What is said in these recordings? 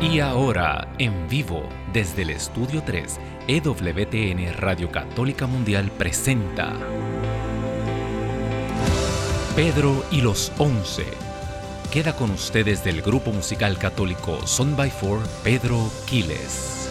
Y ahora, en vivo, desde el Estudio 3, EWTN Radio Católica Mundial presenta Pedro y los Once. Queda con ustedes del grupo musical católico Son by Four, Pedro Quiles.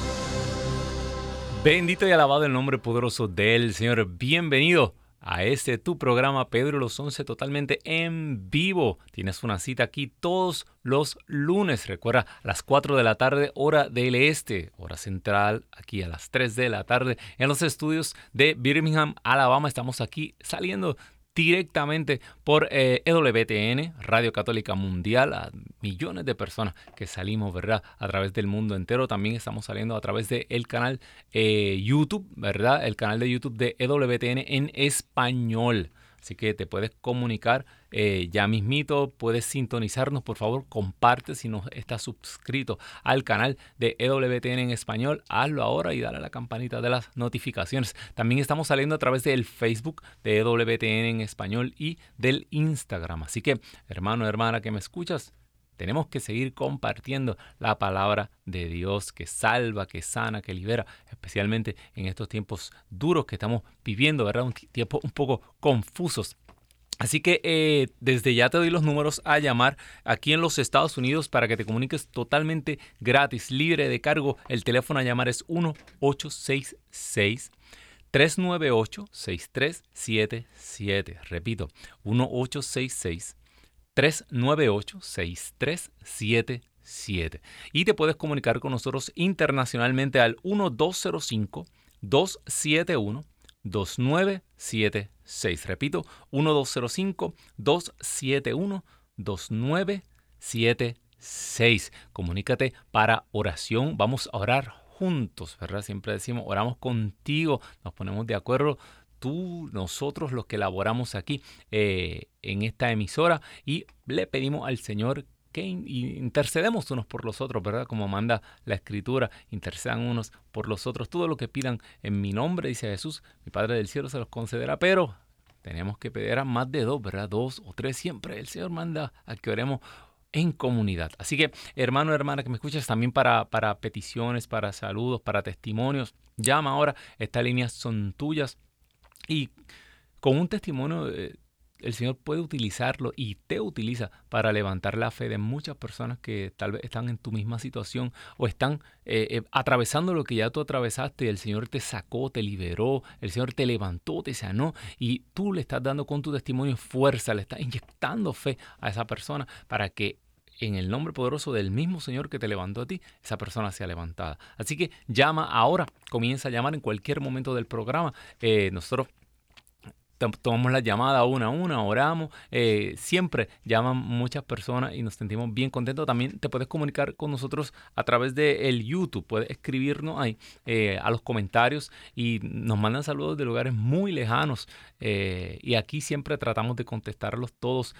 Bendito y alabado el nombre poderoso del Señor. Bienvenido a este tu programa Pedro los Once totalmente en vivo. Tienes una cita aquí todos los lunes, recuerda, a las 4 de la tarde, hora del este, hora central, aquí a las 3 de la tarde, en los estudios de Birmingham, Alabama. Estamos aquí saliendo directamente por EWTN, eh, Radio Católica Mundial, a millones de personas que salimos, ¿verdad? A través del mundo entero. También estamos saliendo a través del el canal eh, YouTube, ¿verdad? El canal de YouTube de EWTN en español. Así que te puedes comunicar eh, ya mismito, puedes sintonizarnos, por favor, comparte si no estás suscrito al canal de EWTN en español, hazlo ahora y dale a la campanita de las notificaciones. También estamos saliendo a través del Facebook de EWTN en español y del Instagram. Así que, hermano, hermana que me escuchas, tenemos que seguir compartiendo la palabra de Dios que salva, que sana, que libera, especialmente en estos tiempos duros que estamos viviendo, ¿verdad? Un tiempo un poco confusos. Así que eh, desde ya te doy los números a llamar aquí en los Estados Unidos para que te comuniques totalmente gratis, libre de cargo. El teléfono a llamar es 1866 398 6377. Repito, 1866 398-6377. Y te puedes comunicar con nosotros internacionalmente al 1205-271-2976. Repito, 1205-271-2976. Comunícate para oración. Vamos a orar juntos, ¿verdad? Siempre decimos, oramos contigo, nos ponemos de acuerdo tú, nosotros los que elaboramos aquí eh, en esta emisora y le pedimos al Señor que intercedemos unos por los otros, ¿verdad? Como manda la escritura, intercedan unos por los otros. Todo lo que pidan en mi nombre, dice Jesús, mi Padre del cielo se los concederá, pero tenemos que pedir a más de dos, ¿verdad? Dos o tres siempre. El Señor manda a que oremos en comunidad. Así que, hermano, hermana, que me escuchas también para, para peticiones, para saludos, para testimonios, llama ahora. Estas líneas son tuyas y con un testimonio eh, el Señor puede utilizarlo y te utiliza para levantar la fe de muchas personas que tal vez están en tu misma situación o están eh, eh, atravesando lo que ya tú atravesaste. El Señor te sacó, te liberó, el Señor te levantó, te sanó y tú le estás dando con tu testimonio fuerza, le estás inyectando fe a esa persona para que en el nombre poderoso del mismo Señor que te levantó a ti, esa persona sea levantada. Así que llama ahora, comienza a llamar en cualquier momento del programa. nosotros tomamos la llamada una a una, oramos, eh, siempre llaman muchas personas y nos sentimos bien contentos. También te puedes comunicar con nosotros a través de YouTube, puedes escribirnos ahí eh, a los comentarios y nos mandan saludos de lugares muy lejanos eh, y aquí siempre tratamos de contestarlos todos.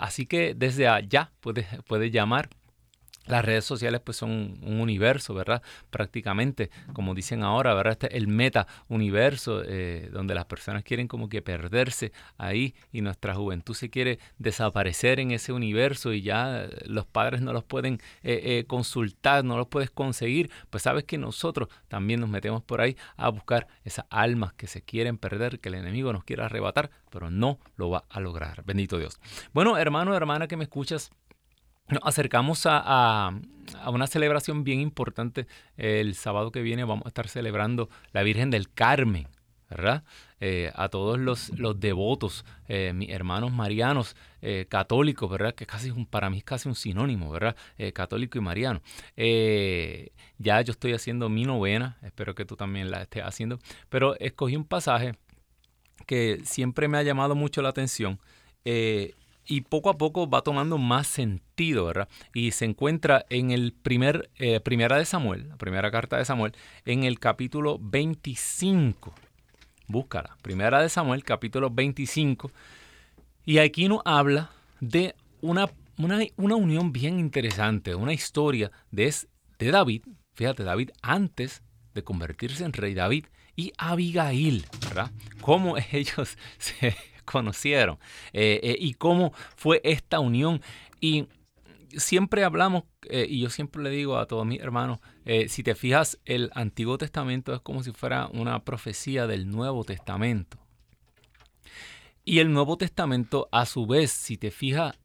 así que desde allá puedes, puedes llamar las redes sociales pues son un universo, ¿verdad? Prácticamente, como dicen ahora, ¿verdad? Este es el meta universo eh, donde las personas quieren como que perderse ahí y nuestra juventud se quiere desaparecer en ese universo y ya los padres no los pueden eh, eh, consultar, no los puedes conseguir. Pues sabes que nosotros también nos metemos por ahí a buscar esas almas que se quieren perder, que el enemigo nos quiere arrebatar, pero no lo va a lograr. Bendito Dios. Bueno, hermano, hermana que me escuchas, nos acercamos a, una celebración bien importante. El sábado que viene vamos a estar celebrando la Virgen del Carmen, ¿verdad? Eh, a todos los, devotos, eh, mis hermanos marianos, eh, católicos, ¿verdad? Que casi para mí es casi un sinónimo, ¿verdad? católico y mariano. ya yo estoy haciendo mi novena, espero que tú también la estés haciendo, pero escogí un pasaje que siempre me ha llamado mucho la atención y poco a poco va tomando más sentido, ¿verdad? Y se encuentra en el primer, eh, primera de Samuel, la primera carta de Samuel, en el capítulo 25. Búscala, primera de Samuel, capítulo 25. Y aquí nos habla de una, una, unión bien interesante, una historia de, de David, fíjate, David antes de convertirse en rey David y Abigail, ¿verdad? Cómo ellos se conocieron eh, eh, y cómo fue esta unión. Y siempre hablamos, eh, y yo siempre le digo a todos mis hermanos, si te fijas, el Antiguo Testamento es como si fuera una profecía del Nuevo Testamento. Y el Nuevo Testamento, a su vez, si te fijas,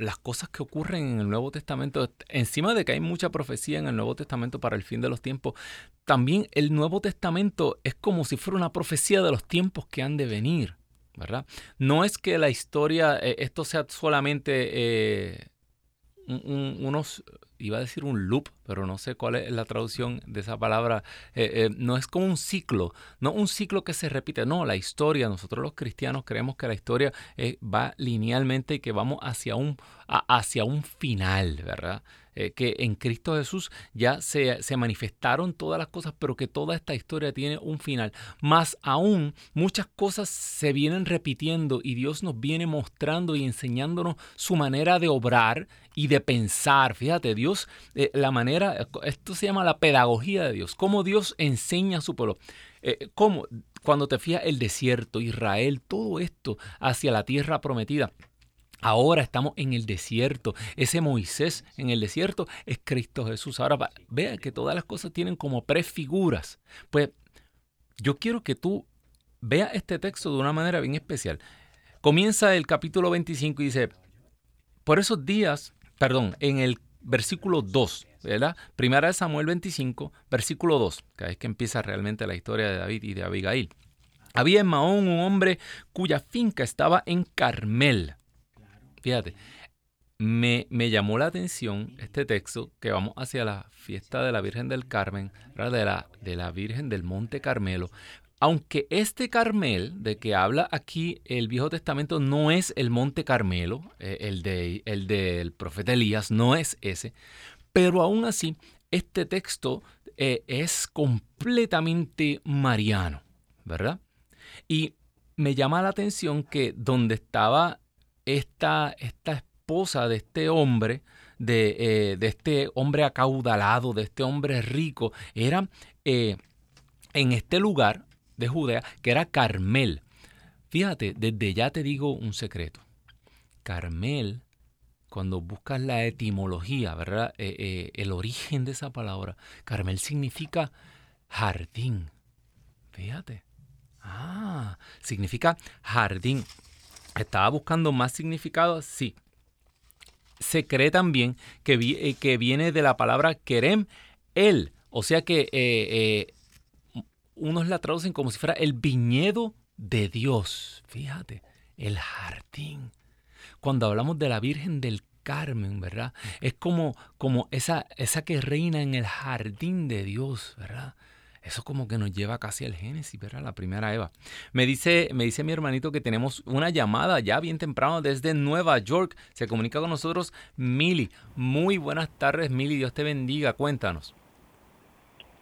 las cosas que ocurren en el Nuevo Testamento, encima de que hay mucha profecía en el Nuevo Testamento para el fin de los tiempos, también el Nuevo Testamento es como si fuera una profecía de los tiempos que han de venir, ¿verdad? No es que la historia, esto sea solamente unos, iba a decir un loop, pero no sé cuál es la traducción de esa palabra, eh, eh, no es como un ciclo, no un ciclo que se repite, no, la historia, nosotros los cristianos creemos que la historia eh, va linealmente y que vamos hacia un, hacia un final, ¿verdad? Eh, que en Cristo Jesús ya se, se, manifestaron todas las cosas, pero que toda esta historia tiene un final. Más aún, muchas cosas se vienen repitiendo y Dios nos viene mostrando y enseñándonos su manera de obrar y de pensar. Fíjate, Dios, eh, la manera, esto se llama la pedagogía de Dios, cómo Dios enseña a su pueblo. Eh, cómo, cuando te fías el desierto, Israel, todo esto hacia la tierra prometida. Ahora estamos en el desierto. Ese Moisés en el desierto es Cristo Jesús. Ahora vea que todas las cosas tienen como prefiguras. Pues yo quiero que tú veas este texto de una manera bien especial. Comienza el capítulo 25 y dice, por esos días, perdón, en el versículo 2, ¿verdad? Primera de Samuel 25, versículo 2, que es que empieza realmente la historia de David y de Abigail. Había en Mahón un hombre cuya finca estaba en Carmel Fíjate, me, llamó la atención este texto que vamos hacia la fiesta de la Virgen del Carmen, de la, de la Virgen del Monte Carmelo. Aunque este Carmel de que habla aquí el Viejo Testamento no es el Monte Carmelo, eh, el, de, el del profeta Elías, no es ese, pero aún así este texto eh, es completamente mariano, ¿verdad? Y me llama la atención que donde estaba esta, esta esposa de este hombre, de, eh, de, este hombre acaudalado, de este hombre rico, era eh, en este lugar de Judea, que era Carmel. Fíjate, desde ya te digo un secreto. Carmel, cuando buscas la etimología, ¿verdad? Eh, el origen de esa palabra, Carmel significa jardín. Fíjate. Ah, significa jardín. ¿Estaba buscando más significado? Sí. Se cree también que, eh, que viene de la palabra querem, él. O sea que eh, eh, unos la traducen como si fuera el viñedo de Dios. Fíjate, el jardín. Cuando hablamos de la Virgen del Carmen, ¿verdad? Es como, como esa, esa que reina en el jardín de Dios, ¿verdad? Eso como que nos lleva casi al Génesis, ¿verdad? La primera Eva. Me dice, me dice mi hermanito que tenemos una llamada ya bien temprano desde Nueva York. Se comunica con nosotros Mili. Muy buenas tardes, Mili. Dios te bendiga. Cuéntanos.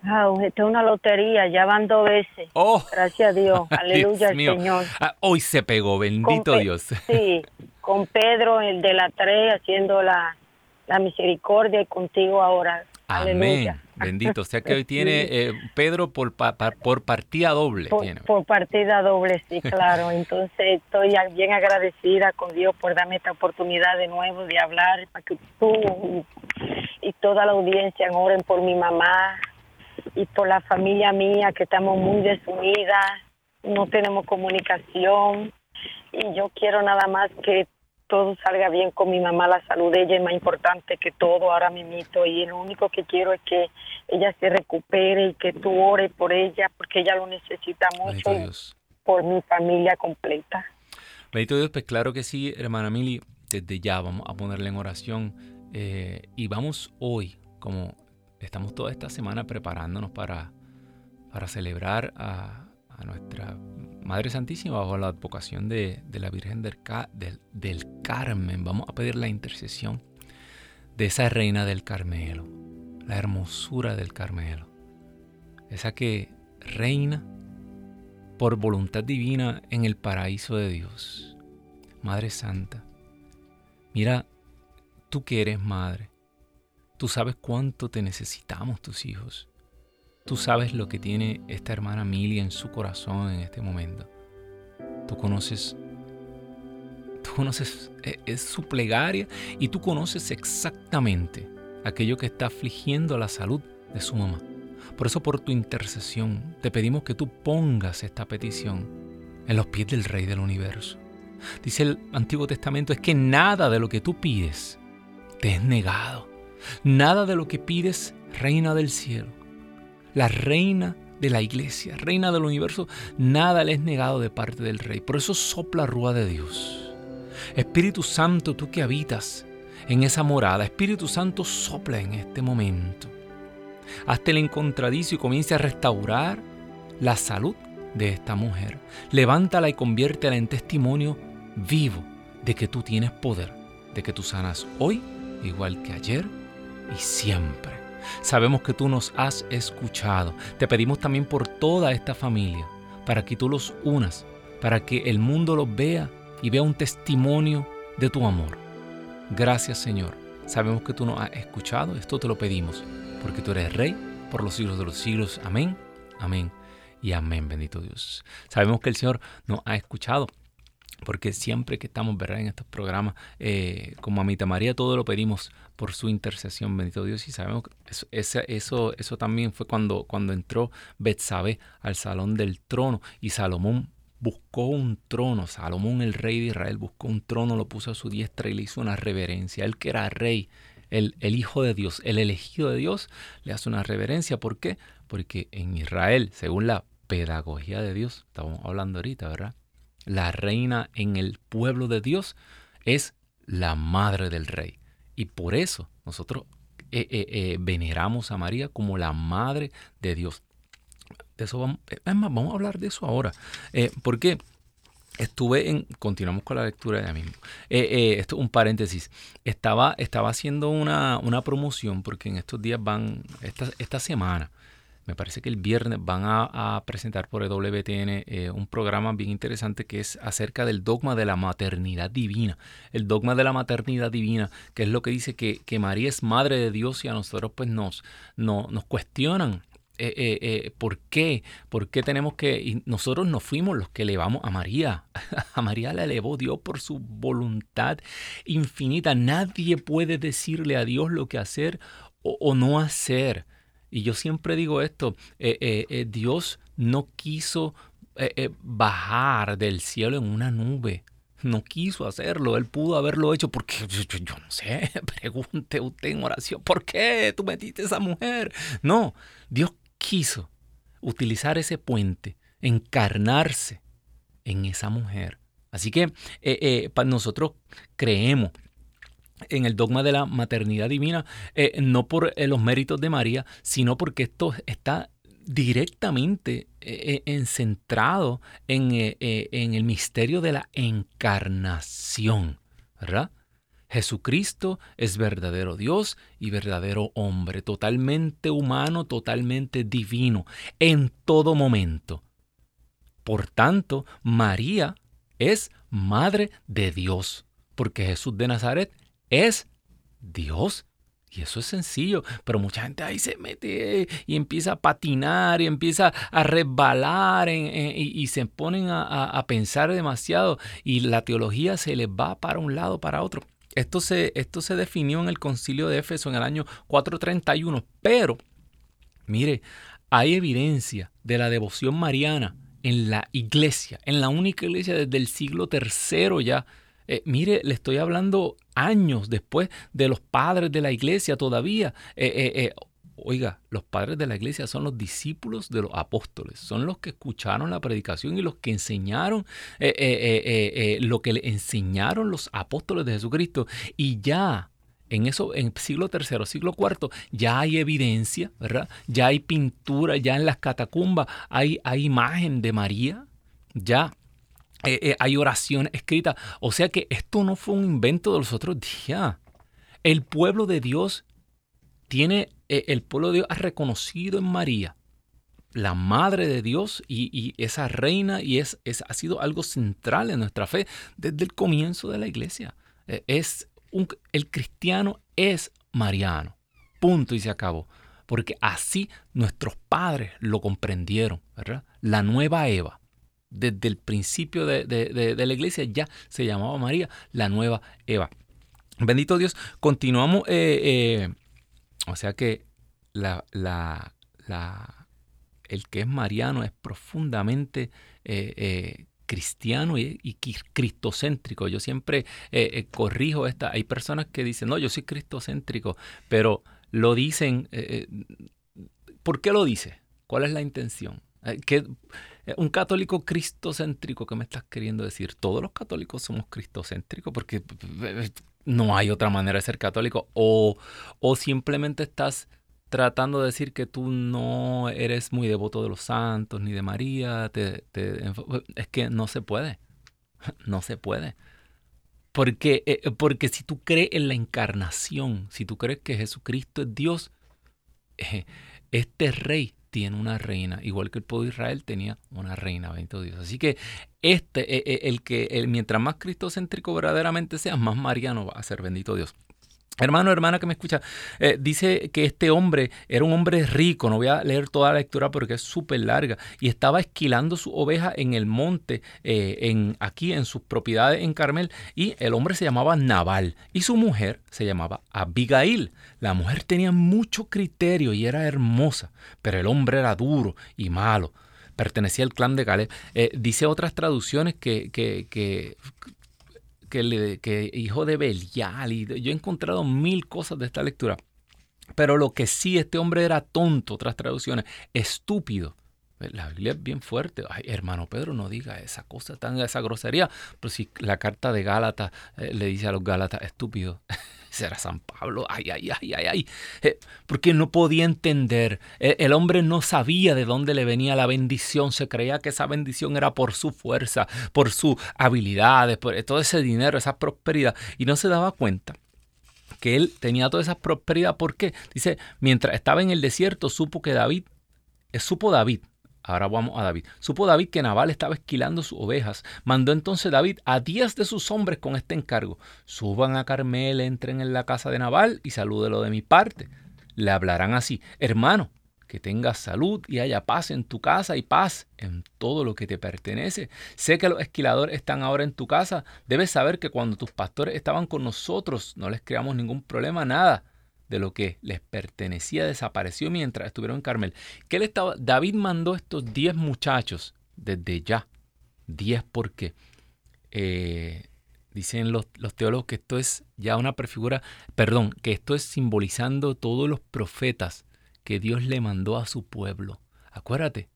Wow, esta es una lotería, ya van dos veces. Oh, Gracias a Dios, aleluya al Señor. Ah, hoy se pegó, bendito Dios. Sí, con Pedro, el de la tres, haciendo la, la misericordia y contigo ahora. Amén. Bendito. O sea que hoy tiene eh, Pedro por, por partida doble. Por, partida doble, sí, claro. Entonces estoy bien agradecida con Dios por darme esta oportunidad de nuevo de hablar, para que tú y toda la audiencia oren por mi mamá y por la familia mía, que estamos muy desunidas, no tenemos comunicación. Y yo quiero nada más que todo salga bien con mi mamá, la salud de ella es más importante que todo ahora mismo y lo único que quiero es que ella se recupere y que tú ores por ella porque ella lo necesita mucho por mi familia completa. Bendito Dios, pues claro que sí, hermana Mili, desde ya vamos a ponerle en oración eh, y vamos hoy, como estamos toda esta semana preparándonos para, para celebrar a, a nuestra Madre Santísima, bajo la advocación de, la Virgen del, del, Carmen, vamos a pedir la intercesión de esa reina del Carmelo, la hermosura del Carmelo, esa que reina por voluntad divina en el paraíso de Dios. Madre Santa, mira, tú que eres madre, tú sabes cuánto te necesitamos tus hijos. Tú sabes lo que tiene esta hermana Milia en su corazón en este momento. Tú conoces Tú conoces e, es su plegaria y tú conoces exactamente aquello que está afligiendo la salud de su mamá. Por eso por tu intercesión te pedimos que tú pongas esta petición en los pies del Rey del universo. Dice el Antiguo Testamento es que nada de lo que tú pides te es negado. Nada de lo que pides, reina del cielo. La reina de la iglesia, reina del universo, nada le es negado de parte del Rey. Por eso sopla rúa de Dios. Espíritu Santo, tú que habitas en esa morada, Espíritu Santo sopla en este momento. Hazte el encontradizo y comience a restaurar la salud de esta mujer. Levántala y conviértela en testimonio vivo de que tú tienes poder, de que tú sanas hoy igual que ayer y siempre. Sabemos que tú nos has escuchado. Te pedimos también por toda esta familia, para que tú los unas, para que el mundo los vea y vea un testimonio de tu amor. Gracias Señor. Sabemos que tú nos has escuchado, esto te lo pedimos, porque tú eres Rey por los siglos de los siglos. Amén, amén y amén, bendito Dios. Sabemos que el Señor nos ha escuchado porque siempre que estamos ¿verdad? en estos programas, eh, como a Mita María, todo lo pedimos por su intercesión, bendito Dios, y sabemos que eso, eso, eso también fue cuando, cuando entró Betsabé al salón del trono y Salomón buscó un trono, Salomón el rey de Israel buscó un trono, lo puso a su diestra y le hizo una reverencia, él que era rey, el, el hijo de Dios, el elegido de Dios, le hace una reverencia, ¿por qué? Porque en Israel, según la pedagogía de Dios, estamos hablando ahorita, ¿verdad? La reina en el pueblo de Dios es la madre del rey. Y por eso nosotros eh, eh, eh, veneramos a María como la madre de Dios. De eso vamos, vamos a hablar de eso ahora. porque estuve en, continuamos con la lectura ya mismo. esto un paréntesis. Estaba, estaba haciendo una, una, promoción porque en estos días van, esta, esta semana, me parece que el viernes van a, presentar por EWTN eh, un programa bien interesante que es acerca del dogma de la maternidad divina. El dogma de la maternidad divina, que es lo que dice que, María es madre de Dios y a nosotros pues nos, no, nos cuestionan eh, eh, ¿por qué? ¿Por qué tenemos que.? Y nosotros no fuimos los que elevamos a María. A María la elevó Dios por su voluntad infinita. Nadie puede decirle a Dios lo que hacer o no hacer. Y yo siempre digo esto, eh, eh, eh, Dios no quiso bajar del cielo en una nube. No quiso hacerlo, él pudo haberlo hecho porque yo, no sé, pregunte usted en oración, ¿por qué tú metiste a esa mujer? No, Dios quiso utilizar ese puente, encarnarse en esa mujer. Así que nosotros creemos en el dogma de la maternidad divina, eh, no por eh, los méritos de María, sino porque esto está directamente eh, centrado en, en, el misterio de la encarnación, ¿verdad? Jesucristo es verdadero Dios y verdadero hombre, totalmente humano, totalmente divino, en todo momento. Por tanto, María es madre de Dios, porque Jesús de Nazaret es Dios. Y eso es sencillo, pero mucha gente ahí se mete y empieza a patinar y empieza a resbalar y, se ponen a, pensar demasiado y la teología se les va para un lado, para otro. Esto se, esto se definió en el concilio de Éfeso en el año 431, pero mire, hay evidencia de la devoción mariana en la iglesia, en la única iglesia desde el siglo III ya eh, mire, le estoy hablando años después de los padres de la iglesia todavía. Eh, eh, oiga, los padres de la iglesia son los discípulos de los apóstoles, son los que escucharon la predicación y los que enseñaron lo que le enseñaron los apóstoles de Jesucristo. Y ya en eso, en siglo III, siglo IV, ya hay evidencia, ¿verdad? Ya hay pintura, ya en las catacumbas hay, hay imagen de María, ya eh, eh, hay oración escrita. O sea que esto no fue un invento de los otros días. El pueblo de Dios tiene, eh, el pueblo de Dios ha reconocido en María la madre de Dios y, esa reina y es, es, ha sido algo central en nuestra fe desde el comienzo de la iglesia. es un, el cristiano es mariano. Punto y se acabó. Porque así nuestros padres lo comprendieron, ¿verdad? La nueva Eva Desde el principio de, la iglesia ya se llamaba María la nueva Eva. Bendito Dios, continuamos, eh, eh, o sea que la, la, el que es mariano es profundamente eh, cristiano y, cristocéntrico. Yo siempre corrijo esta. Hay personas que dicen, no, yo soy cristocéntrico, pero lo dicen. ¿Por qué lo dice? ¿Cuál es la intención? ¿Qué, un católico cristocéntrico, ¿qué me estás queriendo decir? Todos los católicos somos cristocéntricos porque no hay otra manera de ser católico. O, o simplemente estás tratando de decir que tú no eres muy devoto de los santos ni de María. es que no se puede. No se puede. Porque, eh, porque si tú crees en la encarnación, si tú crees que Jesucristo es Dios, eh, este rey tiene una reina, igual que el pueblo de Israel tenía una reina, bendito Dios. Así que este, e, e, el que el, mientras más cristocéntrico verdaderamente sea, más mariano va a ser, bendito Dios. Hermano, hermana que me escucha, eh, dice que este hombre era un hombre rico, no voy a leer toda la lectura porque es súper larga, y estaba esquilando su oveja en el monte, eh, en, aquí en sus propiedades en Carmel, y el hombre se llamaba Nabal, y su mujer se llamaba Abigail. La mujer tenía mucho criterio y era hermosa, pero el hombre era duro y malo pertenecía al clan de Caleb. Eh, dice otras traducciones que, que, que, que, hijo de Belial. Y yo he encontrado mil cosas de esta lectura. Pero lo que sí, este hombre era tonto, otras traducciones, estúpido. La Biblia es bien fuerte. Ay, hermano Pedro, no diga esa cosa tan, esa grosería. Pero si la carta de Gálatas eh, le dice a los Gálatas, estúpido, será San Pablo. Ay, ay, ay, ay, ay. Eh, porque no podía entender. Eh, el hombre no sabía de dónde le venía la bendición. Se creía que esa bendición era por su fuerza, por sus habilidades, por todo ese dinero, esa prosperidad. Y no se daba cuenta que él tenía toda esa prosperidad. ¿Por qué? Dice, mientras estaba en el desierto, supo que David, supo David Ahora vamos a David. Supo David que Nabal estaba esquilando sus ovejas. Mandó entonces David a diez de sus hombres con este encargo. Suban a Carmel, entren en la casa de Nabal y salúdelo de mi parte. Le hablarán así, hermano, que tengas salud y haya paz en tu casa y paz en todo lo que te pertenece. Sé que los esquiladores están ahora en tu casa. Debes saber que cuando tus pastores estaban con nosotros no les creamos ningún problema, nada de lo que les pertenecía desapareció mientras estuvieron en Carmel. ¿Qué él estaba? David mandó estos 10 muchachos desde ya. 10 porque eh, dicen los, los, teólogos que esto es ya una prefigura, perdón, que esto es simbolizando todos los profetas que Dios le mandó a su pueblo. Acuérdate,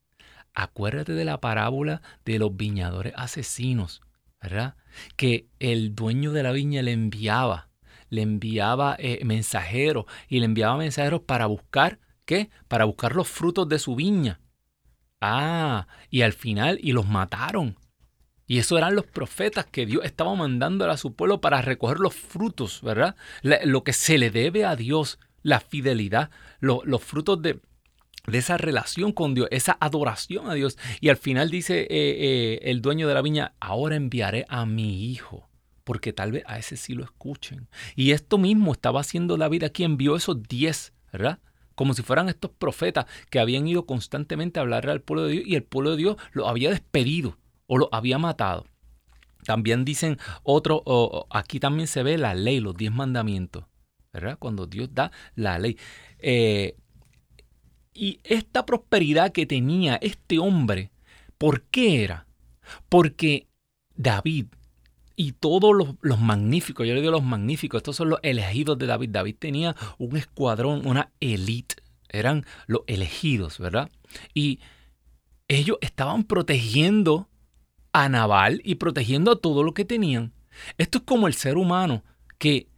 acuérdate de la parábola de los viñadores asesinos, ¿verdad? Que el dueño de la viña le enviaba le enviaba eh, mensajeros y le enviaba mensajeros para buscar, ¿qué? Para buscar los frutos de su viña. Ah, y al final, y los mataron. Y eso eran los profetas que Dios estaba mandando a su pueblo para recoger los frutos, ¿verdad? lo que se le debe a Dios, la fidelidad, los frutos de, de esa relación con Dios, esa adoración a Dios. Y al final dice eh, eh, el dueño de la viña, ahora enviaré a mi hijo porque tal vez a ese sí lo escuchen. Y esto mismo estaba haciendo David aquí, envió esos diez, ¿verdad? Como si fueran estos profetas que habían ido constantemente a hablarle al pueblo de Dios y el pueblo de Dios lo había despedido o lo había matado. También dicen otro, aquí también se ve la ley, los diez mandamientos, ¿verdad? Cuando Dios da la ley. Eh, y esta prosperidad que tenía este hombre, ¿por qué era? Porque David y todos los, magníficos, yo le digo los magníficos, estos son los elegidos de David. David tenía un escuadrón, una élite, eran los elegidos, ¿verdad? Y ellos estaban protegiendo a Nabal y protegiendo a todo lo que tenían. Esto es como el ser humano que,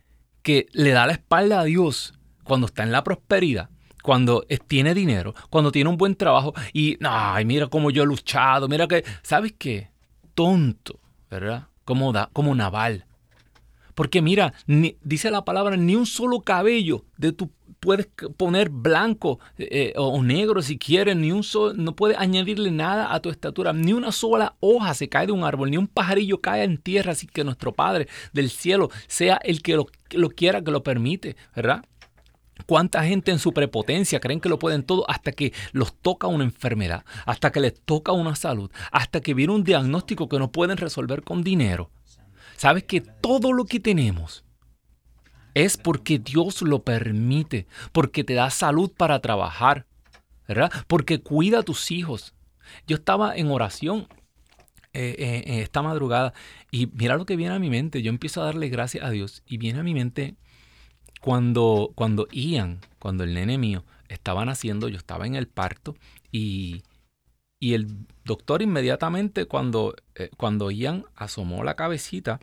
que le da la espalda a Dios cuando está en la prosperidad cuando tiene dinero, cuando tiene un buen trabajo y, ay, mira cómo yo he luchado, mira que, ¿sabes qué? Tonto, ¿verdad? Como, da, como Naval. Porque mira, dice la palabra, ni un solo cabello de tu puedes poner blanco eh, o negro si quieres, ni un solo, no puedes añadirle nada a tu estatura, ni una sola hoja se cae de un árbol, ni un pajarillo cae en tierra, así que nuestro Padre del cielo sea el que lo, lo quiera, que lo permite, ¿verdad? ¿Cuánta gente en su prepotencia creen que lo pueden todo hasta que los toca una enfermedad, hasta que les toca una salud, hasta que viene un diagnóstico que no pueden resolver con dinero? ¿Sabes que todo lo que tenemos es porque Dios lo permite, porque te da salud para trabajar, ¿verdad? Porque cuida a tus hijos. Yo estaba en oración eh, eh, esta madrugada y mira lo que viene a mi mente. Yo empiezo a darle gracias a Dios y viene a mi mente cuando, cuando Ian, cuando el nene mío estaba naciendo, yo estaba en el parto y, el doctor inmediatamente cuando, eh, cuando Ian asomó la cabecita,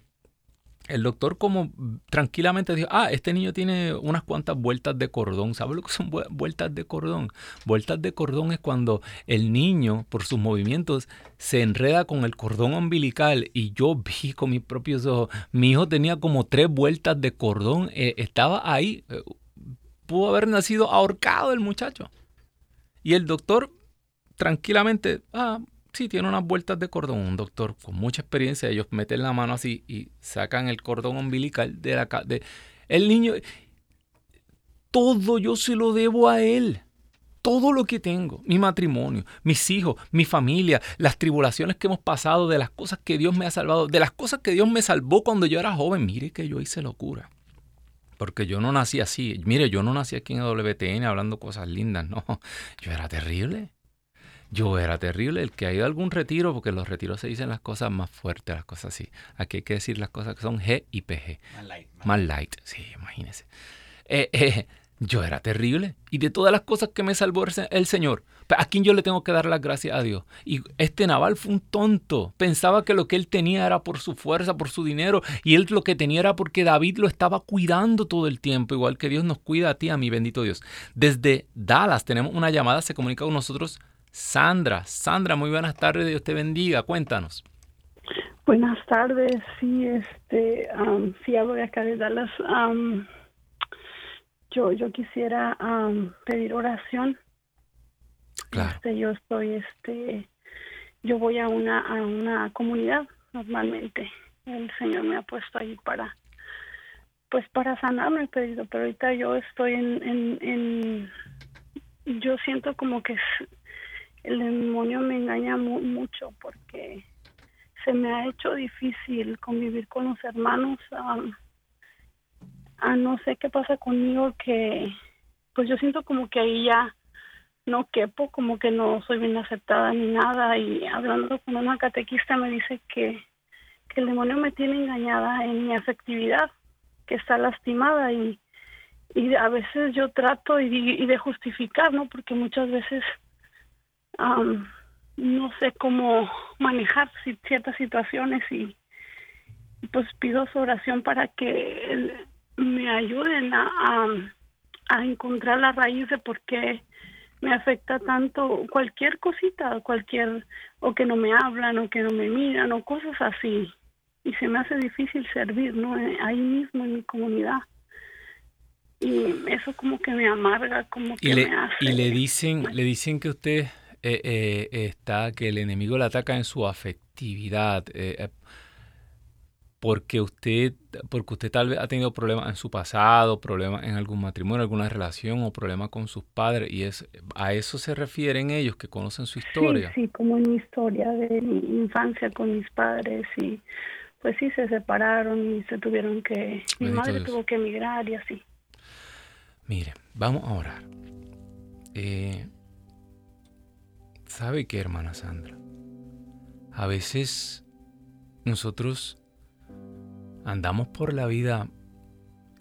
el doctor como tranquilamente dijo, ah, este niño tiene unas cuantas vueltas de cordón. ¿Sabe lo que son vueltas de cordón? Vueltas de cordón es cuando el niño, por sus movimientos, se enreda con el cordón umbilical y yo vi con mis propios ojos, mi hijo tenía como tres vueltas de cordón, eh, estaba ahí, eh, pudo haber nacido ahorcado el muchacho. Y el doctor tranquilamente, ah, sí, tiene unas vueltas de cordón. Un doctor con mucha experiencia, ellos meten la mano así y sacan el cordón umbilical de la de el niño. Todo yo se lo debo a él. Todo lo que tengo, mi matrimonio, mis hijos, mi familia, las tribulaciones que hemos pasado, de las cosas que Dios me ha salvado, de las cosas que Dios me salvó cuando yo era joven. Mire que yo hice locura. Porque yo no nací así. Mire, yo no nací aquí en WTN hablando cosas lindas. No, yo era terrible. Yo era terrible, el que ha ido a algún retiro, porque en los retiros se dicen las cosas más fuertes, las cosas así. Aquí hay que decir las cosas que son G y PG. Más light. Más, light, sí, imagínese. Eh, eh, yo era terrible. Y de todas las cosas que me salvó el Señor, ¿a quién yo le tengo que dar las gracias a Dios? Y este naval fue un tonto. Pensaba que lo que él tenía era por su fuerza, por su dinero. Y él lo que tenía era porque David lo estaba cuidando todo el tiempo, igual que Dios nos cuida a ti, a mi bendito Dios. Desde Dallas tenemos una llamada, se comunica con nosotros Sandra. Sandra, muy buenas tardes, Dios te bendiga, cuéntanos. Buenas tardes, sí, este, um, sí hablo de acá de Dallas. yo, yo quisiera pedir oración. Claro. Este, yo estoy, este, yo voy a una, a una comunidad normalmente. El Señor me ha puesto ahí para, pues para sanarme, pedido, pero ahorita yo estoy en, en, en yo siento como que el demonio me engaña mucho porque se me ha hecho difícil convivir con los hermanos. a no sé qué pasa conmigo que pues yo siento como que ahí ya no quepo, como que no soy bien aceptada ni nada y hablando con una catequista me dice que, que el demonio me tiene engañada en mi afectividad, que está lastimada y, a veces yo trato y, y de justificar, ¿no? Porque muchas veces no sé cómo manejar ciertas situaciones y pues pido su oración para que me ayuden a, a, encontrar la raíz de por qué me afecta tanto cualquier cosita, cualquier, o que no me hablan, o que no me miran, o cosas así. Y se me hace difícil servir, ¿no? Eh, ahí mismo en mi comunidad. Y eso como que me amarga, como que le, me hace... Y le dicen, le dicen que usted eh, eh, está que el enemigo le ataca en su afectividad. Eh, porque usted, porque usted tal vez ha tenido problemas en su pasado, problemas en algún matrimonio, alguna relación o problemas con sus padres, y es a eso se refieren ellos que conocen su historia. Sí, sí, como en mi historia de mi infancia con mis padres y pues sí se separaron y se tuvieron que, mi madre tuvo que emigrar y así. Mire, vamos a orar. Eh, ¿Sabe qué, hermana Sandra? A veces nosotros andamos por la vida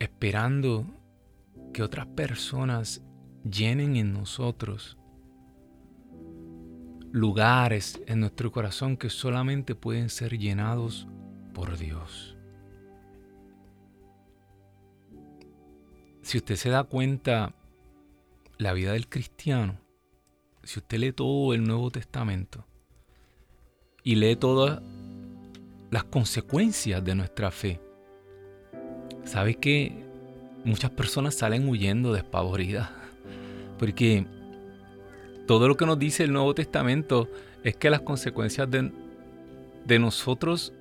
esperando que otras personas llenen en nosotros lugares en nuestro corazón que solamente pueden ser llenados por Dios. Si usted se da cuenta, la vida del cristiano si usted lee todo el Nuevo Testamento y lee todas las consecuencias de nuestra fe, sabe que muchas personas salen huyendo despavoridas. Porque todo lo que nos dice el Nuevo Testamento es que las consecuencias de, de nosotros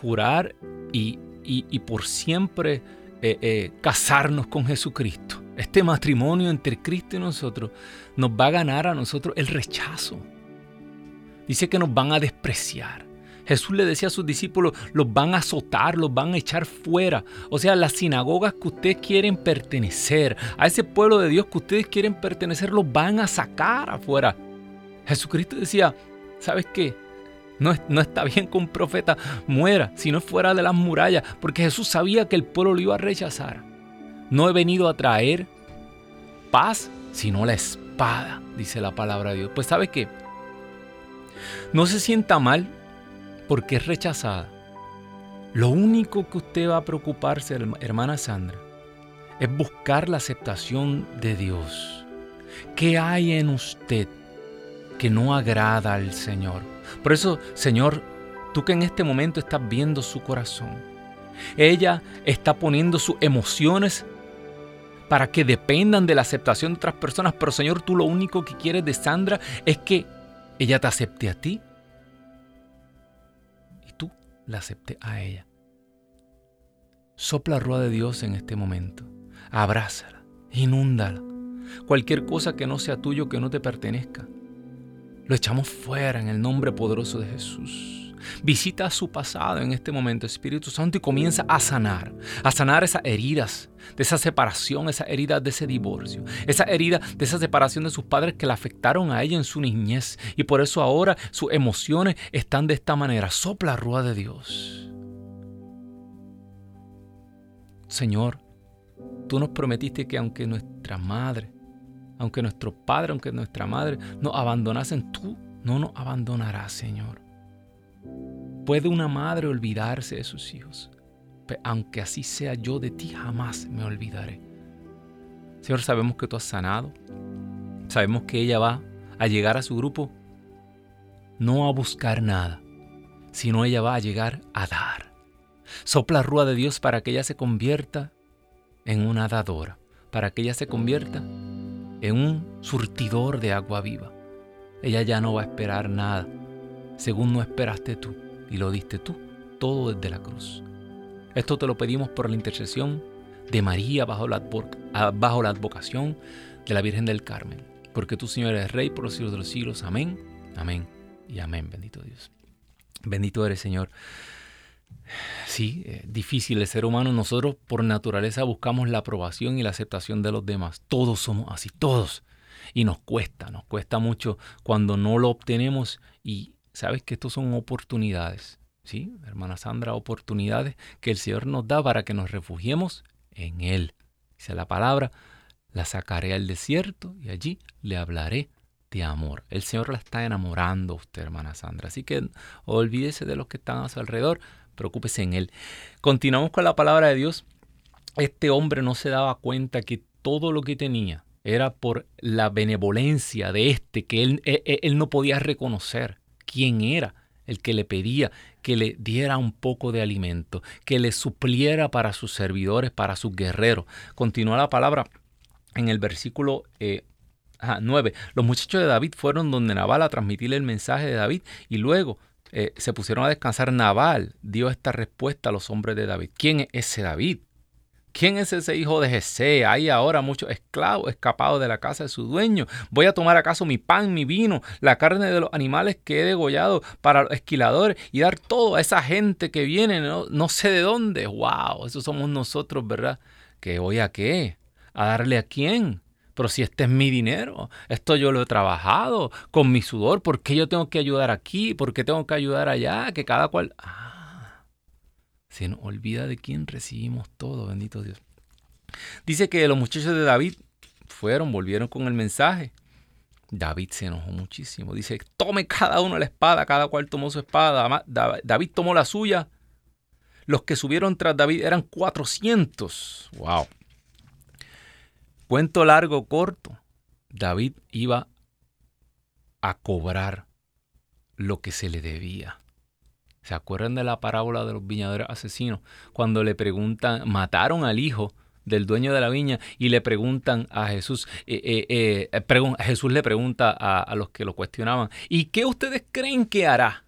jurar y, y, por siempre eh, eh, casarnos con Jesucristo, este matrimonio entre Cristo y nosotros, nos va a ganar a nosotros el rechazo. Dice que nos van a despreciar. Jesús le decía a sus discípulos, los van a azotar, los van a echar fuera. O sea, las sinagogas que ustedes quieren pertenecer, a ese pueblo de Dios que ustedes quieren pertenecer, los van a sacar afuera. Jesucristo decía, ¿sabes qué? No, no, está bien que un profeta muera si no fuera de las murallas, porque Jesús sabía que el pueblo lo iba a rechazar. No he venido a traer paz, sino la espada, dice la palabra de Dios. Pues ¿sabe qué? No se sienta mal porque es rechazada. Lo único que usted va a preocuparse, hermana Sandra, es buscar la aceptación de Dios. ¿Qué hay en usted que no agrada al Señor? Por eso, Señor, tú que en este momento estás viendo su corazón, ella está poniendo sus emociones para que dependan de la aceptación de otras personas, pero Señor, tú lo único que quieres de Sandra es que ella te acepte a ti la acepte a ella. Sopla rueda de Dios en este momento. Abrázala, inúndala. Cualquier cosa que no sea tuyo, que no te pertenezca. Lo echamos fuera en el nombre poderoso de Jesús. Visita su pasado en este momento, Espíritu Santo, y comienza a sanar, a sanar esas heridas de esa separación, esas heridas de ese divorcio, esa herida de esa separación de sus padres que la afectaron a ella en su niñez. Y por eso ahora sus emociones están de esta manera. Sopla rúa de Dios. Señor, tú nos prometiste que aunque nuestra madre, aunque nuestro padre, aunque nuestra madre nos abandonasen, tú no nos abandonarás, Señor. ¿Puede una madre olvidarse de sus hijos? Aunque así sea yo de ti, jamás me olvidaré. Señor, sabemos que tú has sanado. Sabemos que ella va a llegar a su grupo no a buscar nada, sino ella va a llegar a dar. Sopla rúa de Dios para que ella se convierta en una dadora, para que ella se convierta en un surtidor de agua viva. Ella ya no va a esperar nada, según no esperaste tú y lo diste tú, todo desde la cruz. Esto te lo pedimos por la intercesión de María bajo la, ah, bajo la advocación de la Virgen del Carmen, porque tú, Señor, eres Rey por los siglos de los siglos. Amén, amén y amén, bendito Dios. Bendito eres, Señor. Sí, es difícil el ser humano. Nosotros por naturaleza buscamos la aprobación y la aceptación de los demás. Todos somos así, todos. Y nos cuesta, nos cuesta mucho cuando no lo obtenemos y sabes que estos son oportunidades, ¿sí? Hermana Sandra, oportunidades que el Señor nos da para que nos refugiemos en Él. Dice la palabra, la sacaré al desierto y allí le hablaré de amor. El Señor la está enamorando a usted, hermana Sandra. Así que olvídese de los que están a su alrededor, preocúpese en Él. Continuamos con la palabra de Dios. Este hombre no se daba cuenta que todo lo que tenía era por la benevolencia de este que él, él, e, él no podía reconocer quién era el que le pedía que le diera un poco de alimento, que le supliera para sus servidores, para sus guerreros. Continúa la palabra en el versículo 9. Eh, Los muchachos de David fueron donde Nabal a transmitirle el mensaje de David y luego eh, se pusieron a descansar. Nabal dio esta respuesta a los hombres de David. ¿Quién es ese David? ¿Quién es ese hijo de Jesé? Hay ahora muchos esclavos escapados de la casa de su dueño. ¿Voy a tomar acaso mi pan, mi vino, la carne de los animales que he degollado para los esquiladores y dar todo a esa gente que viene no, sé de dónde? ¡Wow! Eso somos nosotros, ¿verdad? ¿Que voy a qué? ¿A darle a quién? Pero si este es mi dinero, esto yo lo he trabajado con mi sudor, ¿por qué yo tengo que ayudar aquí? ¿Por qué tengo que ayudar allá? Que cada cual... se nos olvida de quién recibimos todo, bendito Dios. Dice que los muchachos de David fueron, volvieron con el mensaje. David se enojó muchísimo. Dice, tome cada uno la espada, cada cual tomó su espada. David tomó la suya. Los que subieron tras David eran 400. Wow. Cuento largo, corto. David iba a cobrar lo que se le debía. ¿Se acuerdan de la parábola de los viñadores asesinos? Cuando le preguntan, mataron al hijo del dueño de la viña y le preguntan a Jesús, eh, eh, eh, Jesús le pregunta a, los que lo cuestionaban, ¿y qué ustedes creen que hará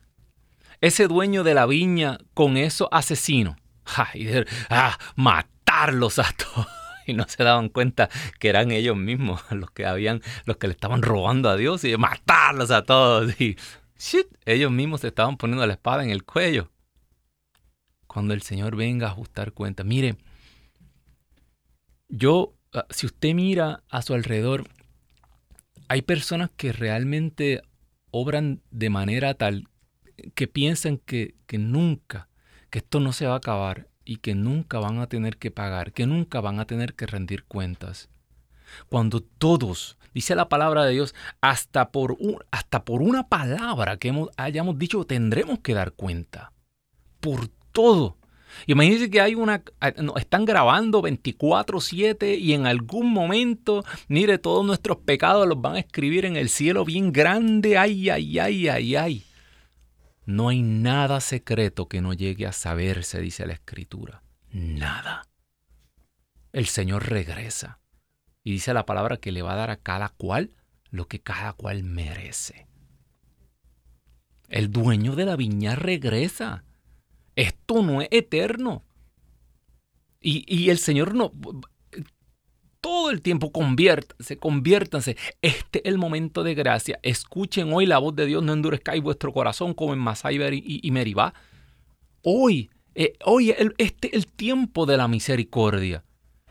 ese dueño de la viña con esos asesinos? Y ah, matarlos a todos. Y no se daban cuenta que eran ellos mismos los que habían, los que le estaban robando a Dios y matarlos a todos. Y ellos mismos se estaban poniendo la espada en el cuello. Cuando el Señor venga a ajustar cuentas. Mire, yo, ah, si usted mira a su alrededor, hay personas que realmente obran de manera tal que piensan que, que nunca, que esto no se va a acabar y que nunca van a tener que pagar, que nunca van a tener que rendir cuentas. Cuando todos, dice la palabra de Dios, hasta por, hasta por una palabra que hayamos dicho, tendremos que dar cuenta. Por todo. Imagínense que hay una, están grabando 24/7 y en algún momento, mire, todos nuestros pecados los van a escribir en el cielo bien grande. Ay, ay, ay, ay, ay. No hay nada secreto que no llegue a saberse, dice la escritura. Nada. El Señor regresa. Y dice la palabra que le va a dar a cada cual lo que cada cual merece. El dueño de la viña regresa. Esto no es eterno. Y, el Señor no. Todo el tiempo conviértanse, conviértanse. Este es el momento de gracia. Escuchen hoy la voz de Dios, no endurezcáis vuestro corazón como en Masaiber y, y Meribá. Hoy, eh, hoy este es el tiempo de la misericordia.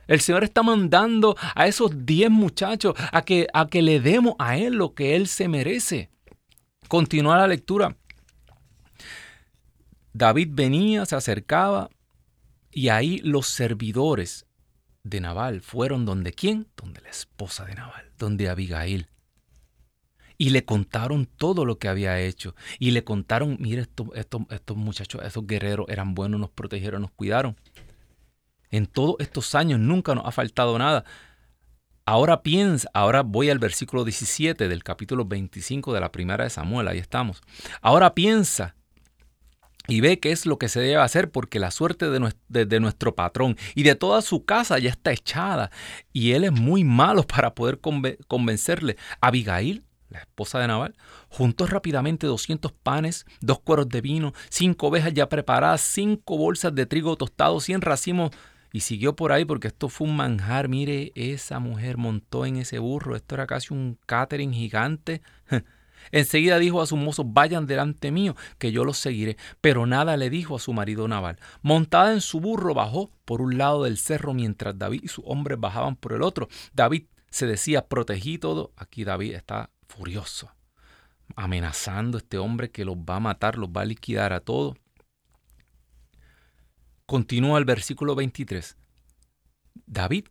El Señor está mandando a esos diez muchachos a que, a que le demos a Él lo que Él se merece. Continúa la lectura. David venía, se acercaba y ahí los servidores de Nabal fueron donde quién? Donde la esposa de Nabal, donde Abigail. Y le contaron todo lo que había hecho. Y le contaron, mire, estos, estos, estos muchachos, esos guerreros eran buenos, nos protegieron, nos cuidaron. En todos estos años nunca nos ha faltado nada. Ahora piensa, ahora voy al versículo 17 del capítulo 25 de la primera de Samuel, ahí estamos. Ahora piensa y ve qué es lo que se debe hacer porque la suerte de nuestro, patrón y de toda su casa ya está echada y él es muy malo para poder convencerle. Abigail, la esposa de Nabal, juntó rápidamente 200 panes, dos cueros de vino, cinco ovejas ya preparadas, cinco bolsas de trigo tostado, 100 racimos y siguió por ahí porque esto fue un manjar. Mire, esa mujer montó en ese burro. Esto era casi un catering gigante. Enseguida dijo a sus mozos, vayan delante mío, que yo los seguiré. Pero nada le dijo a su marido Naval. Montada en su burro, bajó por un lado del cerro mientras David y sus hombres bajaban por el otro. David se decía, protegí todo. Aquí David está furioso, amenazando a este hombre que los va a matar, los va a liquidar a todos. Continúa el versículo 23. David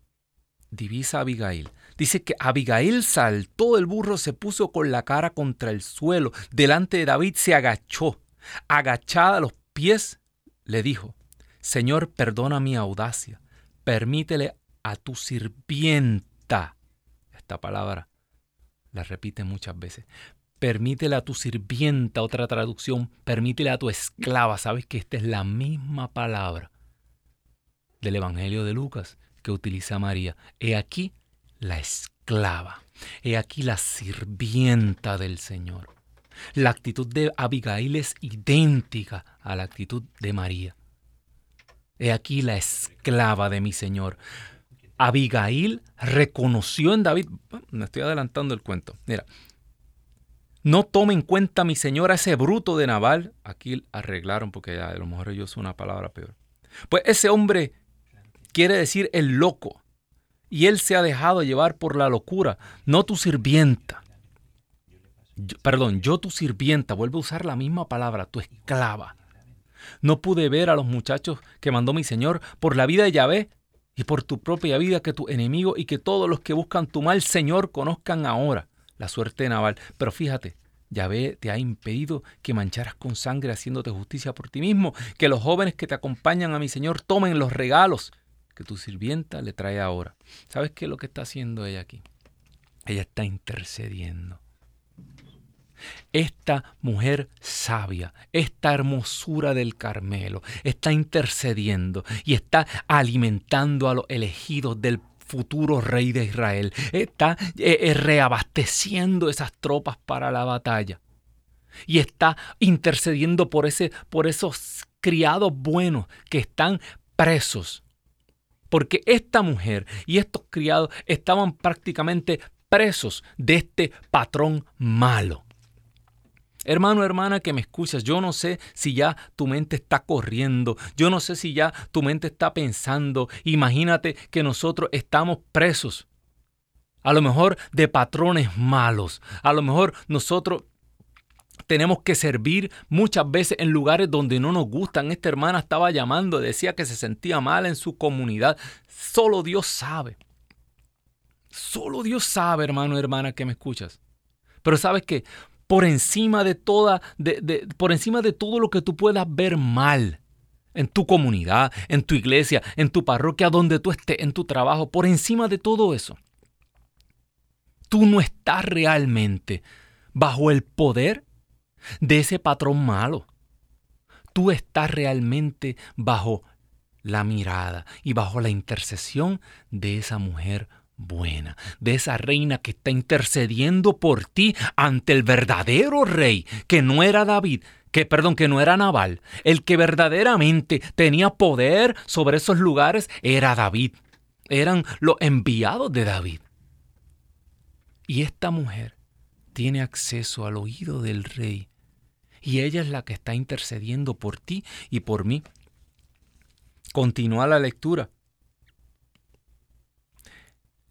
divisa a Abigail. Dice que Abigail saltó del burro, se puso con la cara contra el suelo. Delante de David se agachó. Agachada a los pies, le dijo, Señor, perdona mi audacia. Permítele a tu sirvienta. Esta palabra la repite muchas veces. Permítele a tu sirvienta, otra traducción, permítele a tu esclava. Sabes que esta es la misma palabra del Evangelio de Lucas que utiliza María. He aquí la esclava. He aquí la sirvienta del Señor. La actitud de Abigail es idéntica a la actitud de María. He aquí la esclava de mi Señor. Abigail reconoció en David, me estoy adelantando el cuento, mira, no tome en cuenta mi señora ese bruto de Naval. Aquí arreglaron porque a lo mejor ellos una palabra peor. Pues ese hombre quiere decir el loco. Y él se ha dejado llevar por la locura, no tu sirvienta. perdón, yo tu sirvienta, vuelvo a usar la misma palabra, tu esclava. No pude ver a los muchachos que mandó mi Señor por la vida de Yahvé y por tu propia vida que tu enemigo y que todos los que buscan tu mal, Señor, conozcan ahora la suerte de Naval. Pero fíjate, Yahvé te ha impedido que mancharas con sangre haciéndote justicia por ti mismo, que los jóvenes que te acompañan a mi Señor tomen los regalos que tu sirvienta le trae ahora. ¿Sabes qué es lo que está haciendo ella aquí? Ella está intercediendo. Esta mujer sabia, esta hermosura del Carmelo, está intercediendo y está alimentando a los elegidos del futuro rey de Israel. Está eh, eh, reabasteciendo esas tropas para la batalla. Y está intercediendo por, ese, por esos criados buenos que están presos. Porque esta mujer y estos criados estaban prácticamente presos de este patrón malo. Hermano, hermana que me escuchas, yo no sé si ya tu mente está corriendo, yo no sé si ya tu mente está pensando, imagínate que nosotros estamos presos, a lo mejor de patrones malos, a lo mejor nosotros tenemos que servir muchas veces en lugares donde no nos gustan. Esta hermana estaba llamando, decía que se sentía mal en su comunidad. Solo Dios sabe. Solo Dios sabe, hermano, hermana, que me escuchas. Pero sabes que por encima de toda, de, por encima de todo lo que tú puedas ver mal en tu comunidad, en tu iglesia, en tu parroquia, donde tú estés, en tu trabajo, por encima de todo eso, tú no estás realmente bajo el poder de ese patrón malo. Tú estás realmente bajo la mirada y bajo la intercesión de esa mujer buena, de esa reina que está intercediendo por ti ante el verdadero rey, que no era David, que perdón, que no era Nabal, el que verdaderamente tenía poder sobre esos lugares era David. Eran los enviados de David. Y esta mujer tiene acceso al oído del rey y ella es la que está intercediendo por ti y por mí. Continúa la lectura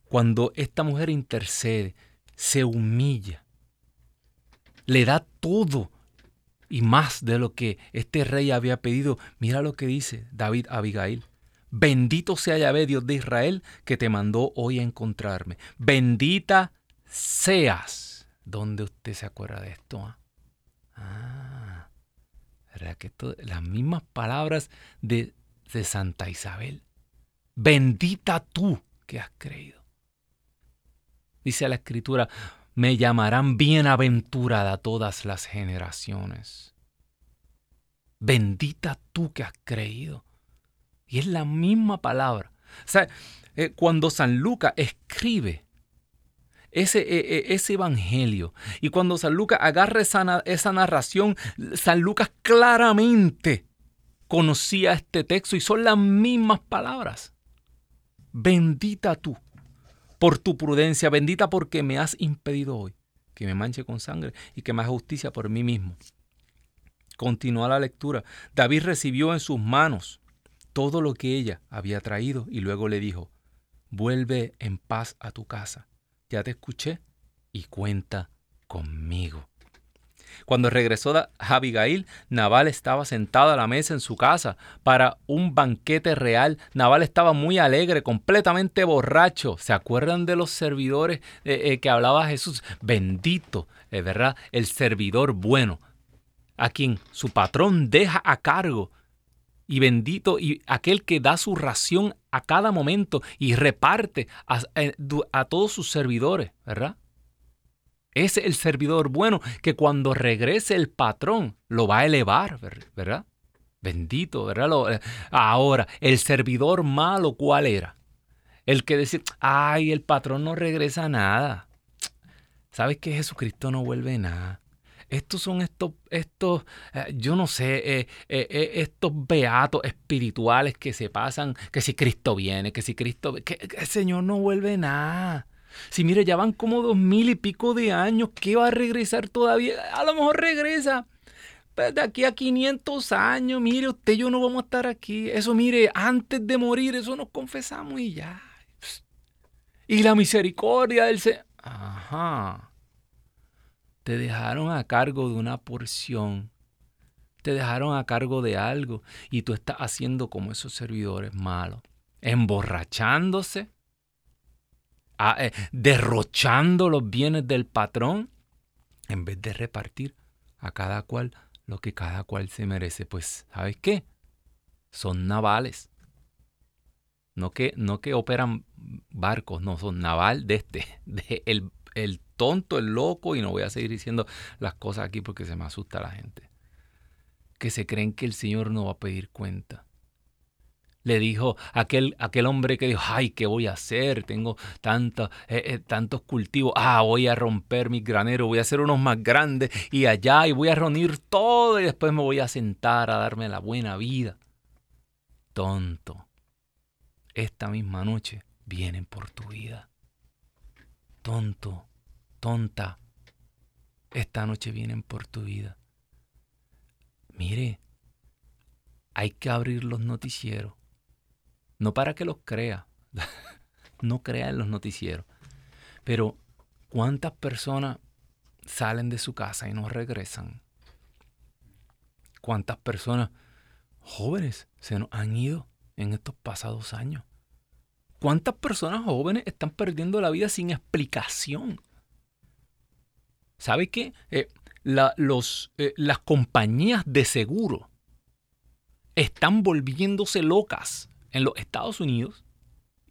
cuando esta mujer intercede, se humilla, le da todo y más de lo que este rey había pedido. Mira lo que dice David Abigail. Bendito sea Yahvé, Dios de Israel, que te mandó hoy a encontrarme. Bendita seas. ¿Dónde usted se acuerda de esto? Ah, ah ¿verdad que las mismas palabras de, de Santa Isabel. Bendita tú que has creído dice la escritura, me llamarán bienaventurada todas las generaciones. Bendita tú que has creído. Y es la misma palabra. O sea, eh, cuando San Lucas escribe ese, e, e, ese, evangelio y cuando San Lucas agarra esa, esa narración, San Lucas claramente conocía este texto y son las mismas palabras. Bendita tú por tu prudencia, bendita porque me has impedido hoy que me manche con sangre y que me haga justicia por mí mismo. Continúa la lectura. David recibió en sus manos todo lo que ella había traído y luego le dijo, vuelve en paz a tu casa. Ya te escuché y cuenta conmigo. Cuando regresó Abigail, Naval estaba sentado a la mesa en su casa para un banquete real. Naval estaba muy alegre, completamente borracho. ¿Se acuerdan de los servidores eh, eh, que hablaba Jesús? Bendito, es verdad, el servidor bueno, a quien su patrón deja a cargo. Y bendito y aquel que da su ración a cada momento y reparte a, eh, a todos sus servidores, ¿verdad? Es el servidor bueno que cuando regrese el patrón lo va a elevar, ¿verdad? Bendito, ¿verdad? Eh, ahora, el servidor malo, ¿cuál era? El que decía, ay, el patrón no regresa nada. ¿Sabes que Jesucristo no vuelve nada? Estos son estos, estos eh, yo no sé, eh, estos beatos espirituales que se pasan, que si Cristo viene, que si Cristo, que el Señor no vuelve nada. Si mire, ya van como dos mil y pico de años, ¿qué va a regresar todavía? A lo mejor regresa. Pues de aquí a 500 años, mire, usted y yo no vamos a estar aquí. Eso, mire, antes de morir, eso nos confesamos y ya. Y la misericordia del Señor. Ajá. Te dejaron a cargo de una porción. Te dejaron a cargo de algo. Y tú estás haciendo como esos servidores malos. Emborrachándose eh, derrochando los bienes del patrón en vez de repartir a cada cual lo que cada cual se merece. Pues, ¿sabes qué? Son navales. No que, no que operan barcos, no, son naval de este, de el, el tonto, el loco, y no voy a seguir diciendo las cosas aquí porque se me asusta la gente. Que se creen que el Señor no va a pedir cuenta le dijo aquel, aquel hombre que dijo, ay, ¿qué voy a hacer? Tengo eh, eh, tantos cultivos. Ah, voy a romper mi granero, voy a hacer unos más grandes y allá y voy a reunir todo y después me voy a sentar a darme la buena vida. Tonto. esta misma noche vienen por tu vida. Tonto, tonta, esta noche vienen por tu vida. Mire, hay que abrir los noticieros. No para que los crea. no crea en los noticieros. Pero, ¿cuántas personas salen de su casa y no regresan? ¿Cuántas personas jóvenes se nos han ido en estos pasados años? ¿Cuántas personas jóvenes están perdiendo la vida sin explicación? ¿Sabe qué? Eh, los, eh, las compañías de seguro están volviéndose locas en los Estados Unidos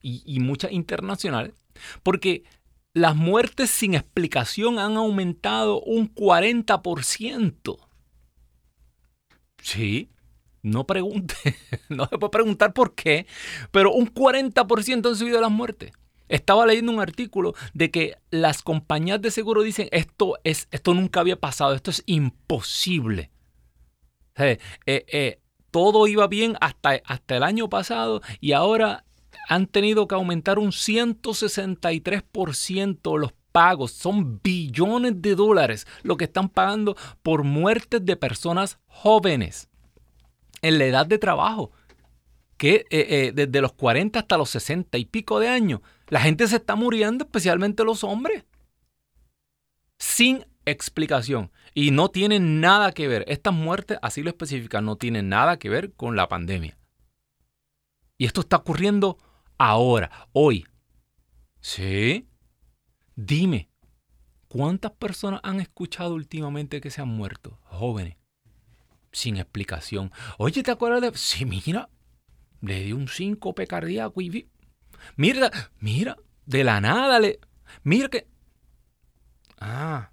y, muchas internacionales porque las muertes sin explicación han aumentado un 40%. Sí, no pregunte, no se puede preguntar por qué, pero un 40% han subido las muertes. Estaba leyendo un artículo de que las compañías de seguro dicen esto, es, esto nunca había pasado, esto es imposible. Eh, eh, todo iba bien hasta, hasta el año pasado y ahora han tenido que aumentar un 163% los pagos. Son billones de dólares lo que están pagando por muertes de personas jóvenes en la edad de trabajo que eh, desde los 40 hasta los 60 y pico de años la gente se está muriendo, especialmente los hombres. Sin explicación. Y no tienen nada que ver. Estas muertes, así lo especifican, no tienen nada que ver con la pandemia. Y esto está ocurriendo ahora, hoy. ¿Sí? Dime, ¿cuántas personas han escuchado últimamente que se han muerto? Jóvenes. Sin explicación. Oye, ¿te acuerdas de...? Sí, mira, le dio un síncope cardíaco y Mira, mira, de la nada le. Mira que. Ah.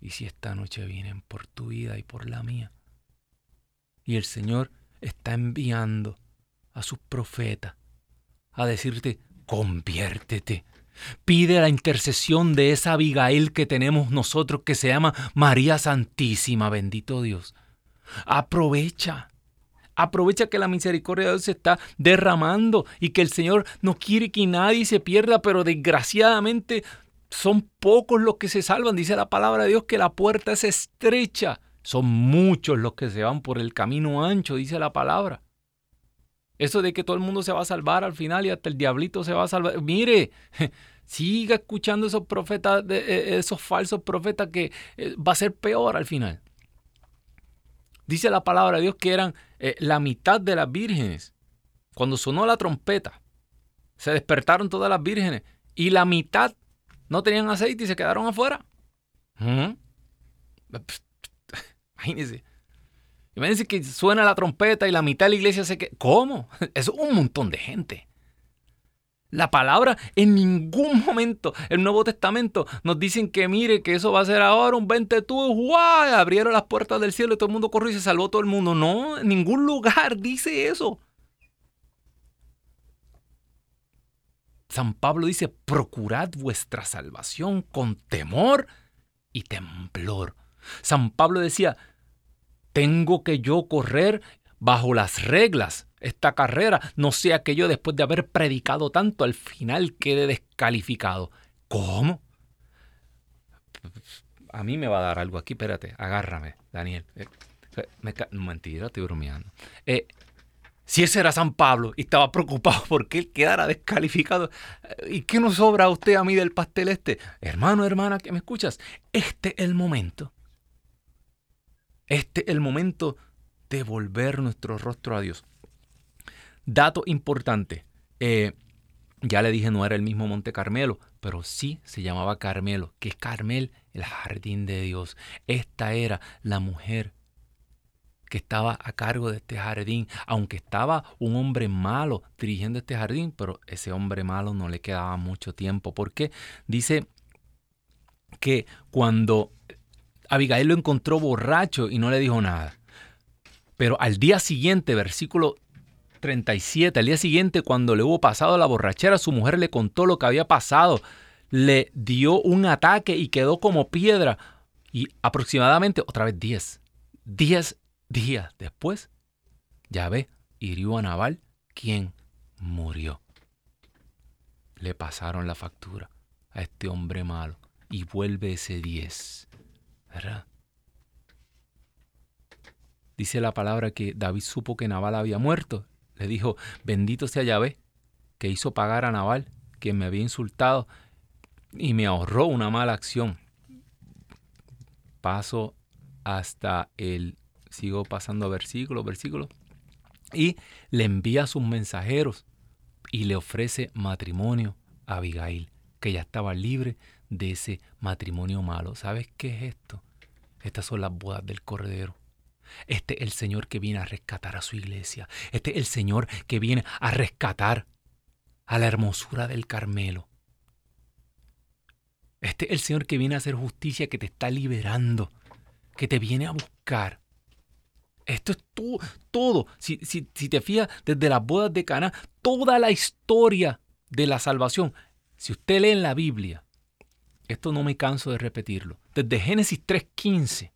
¿Y si esta noche vienen por tu vida y por la mía? Y el Señor está enviando a sus profetas a decirte, conviértete. Pide la intercesión de esa Abigail que tenemos nosotros que se llama María Santísima, bendito Dios. Aprovecha. Aprovecha que la misericordia de Dios se está derramando y que el Señor no quiere que nadie se pierda, pero desgraciadamente son pocos los que se salvan. Dice la palabra de Dios que la puerta es estrecha. Son muchos los que se van por el camino ancho, dice la palabra. Eso de que todo el mundo se va a salvar al final y hasta el diablito se va a salvar. Mire, siga escuchando esos profetas, eh, esos falsos profetas que eh, va a ser peor al final. Dice la palabra de Dios que eran eh, la mitad de las vírgenes. Cuando sonó la trompeta, se despertaron todas las vírgenes y la mitad no tenían aceite y se quedaron afuera. Imagínense. Imagínense que suena la trompeta y la mitad de la iglesia se queda. ¿Cómo? Es un montón de gente. La palabra en ningún momento, el Nuevo Testamento, nos dicen que mire, que eso va a ser ahora un 20 tú, ¡guau! Abrieron las puertas del cielo y todo el mundo corrió y se salvó todo el mundo. No, en ningún lugar dice eso. San Pablo dice, procurad vuestra salvación con temor y temblor. San Pablo decía, tengo que yo correr bajo las reglas esta carrera, no sea que yo después de haber predicado tanto al final quede descalificado. ¿Cómo? A mí me va a dar algo aquí, espérate, agárrame, Daniel. Eh, mentira, estoy bromeando. Eh, si ese era San Pablo y estaba preocupado porque él quedara descalificado, ¿y qué nos sobra a usted a mí del pastel este? Hermano, hermana, que me escuchas, este es el momento. Este es el momento de volver nuestro rostro a Dios. Dato importante. Eh, ya le dije, no era el mismo Monte Carmelo, pero sí se llamaba Carmelo, que es Carmel, el jardín de Dios. Esta era la mujer que estaba a cargo de este jardín, aunque estaba un hombre malo dirigiendo este jardín, pero ese hombre malo no le quedaba mucho tiempo, porque dice que cuando Abigail lo encontró borracho y no le dijo nada, pero al día siguiente, versículo 37. Al día siguiente, cuando le hubo pasado la borrachera, su mujer le contó lo que había pasado. Le dio un ataque y quedó como piedra. Y aproximadamente, otra vez 10, 10 días después, ya ve, hirió a Naval, quien murió. Le pasaron la factura a este hombre malo y vuelve ese 10. ¿Verdad? Dice la palabra que David supo que Nabal había muerto. Le dijo, bendito sea Yahvé, que hizo pagar a Nabal, que me había insultado y me ahorró una mala acción. Paso hasta el, sigo pasando versículo, versículo, y le envía a sus mensajeros y le ofrece matrimonio a Abigail, que ya estaba libre de ese matrimonio malo. ¿Sabes qué es esto? Estas son las bodas del Cordero. Este es el Señor que viene a rescatar a su iglesia. Este es el Señor que viene a rescatar a la hermosura del Carmelo. Este es el Señor que viene a hacer justicia, que te está liberando, que te viene a buscar. Esto es todo, todo. Si, si, te fías desde las bodas de Cana, toda la historia de la salvación. Si usted lee en la Biblia, esto no me canso de repetirlo, desde Génesis 3.15